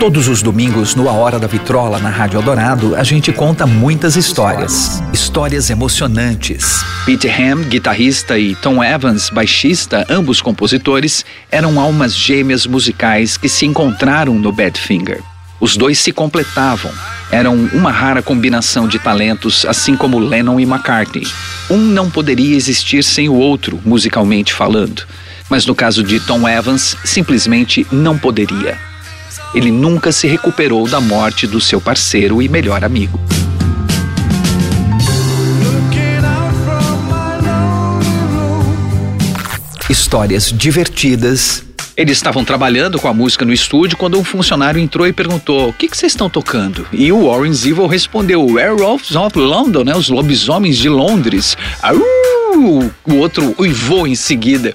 Todos os domingos, no A Hora da Vitrola, na Rádio Eldorado, a gente conta muitas histórias. Histórias emocionantes. Pete Ham, guitarrista, e Tom Evans, baixista, ambos compositores, eram almas gêmeas musicais que se encontraram no Badfinger. Os dois se completavam. Eram uma rara combinação de talentos, assim como Lennon e McCartney. Um não poderia existir sem o outro, musicalmente falando. Mas no caso de Tom Evans, simplesmente não poderia ele nunca se recuperou da morte do seu parceiro e melhor amigo. Histórias divertidas. Eles estavam trabalhando com a música no estúdio quando um funcionário entrou e perguntou: O que, que vocês estão tocando? E o Warren Zevon respondeu: Werewolves of London, né? Os lobisomens de Londres. O outro uivou em seguida.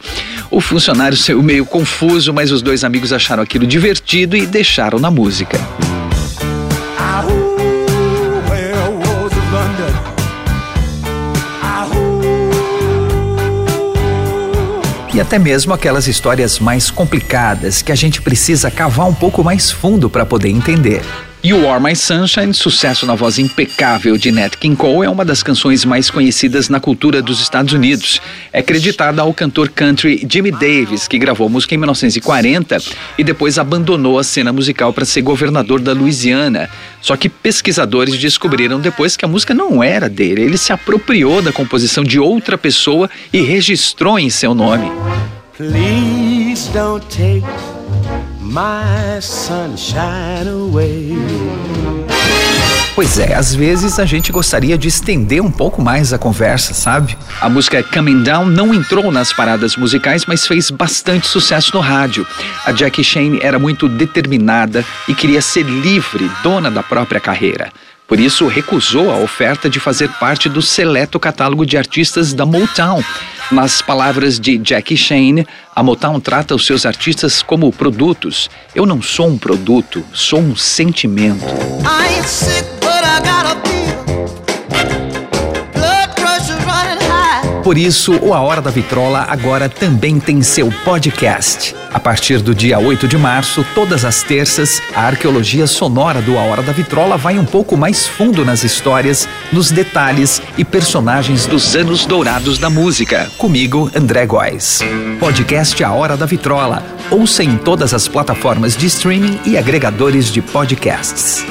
O funcionário saiu meio confuso, mas os dois amigos acharam aquilo divertido e deixaram na música. E até mesmo aquelas histórias mais complicadas que a gente precisa cavar um pouco mais fundo para poder entender. You Are My Sunshine, sucesso na voz impecável de Nat King Cole, é uma das canções mais conhecidas na cultura dos Estados Unidos. É creditada ao cantor country Jimmy Davis, que gravou a música em 1940 e depois abandonou a cena musical para ser governador da Louisiana. Só que pesquisadores descobriram depois que a música não era dele, ele se apropriou da composição de outra pessoa e registrou em seu nome. Please don't take my sunshine away. Pois é, às vezes a gente gostaria de estender um pouco mais a conversa, sabe? A música Coming Down não entrou nas paradas musicais, mas fez bastante sucesso no rádio. A Jackie Shane era muito determinada e queria ser livre, dona da própria carreira. Por isso, recusou a oferta de fazer parte do seleto catálogo de artistas da Motown. Nas palavras de Jackie Shane, a Motown trata os seus artistas como produtos. Eu não sou um produto, sou um sentimento. Por isso, o A Hora da Vitrola agora também tem seu podcast. A partir do dia 8 de março, todas as terças, a arqueologia sonora do A Hora da Vitrola vai um pouco mais fundo nas histórias, nos detalhes e personagens dos anos dourados da música. Comigo, André Góes. Podcast A Hora da Vitrola. Ouça em todas as plataformas de streaming e agregadores de podcasts.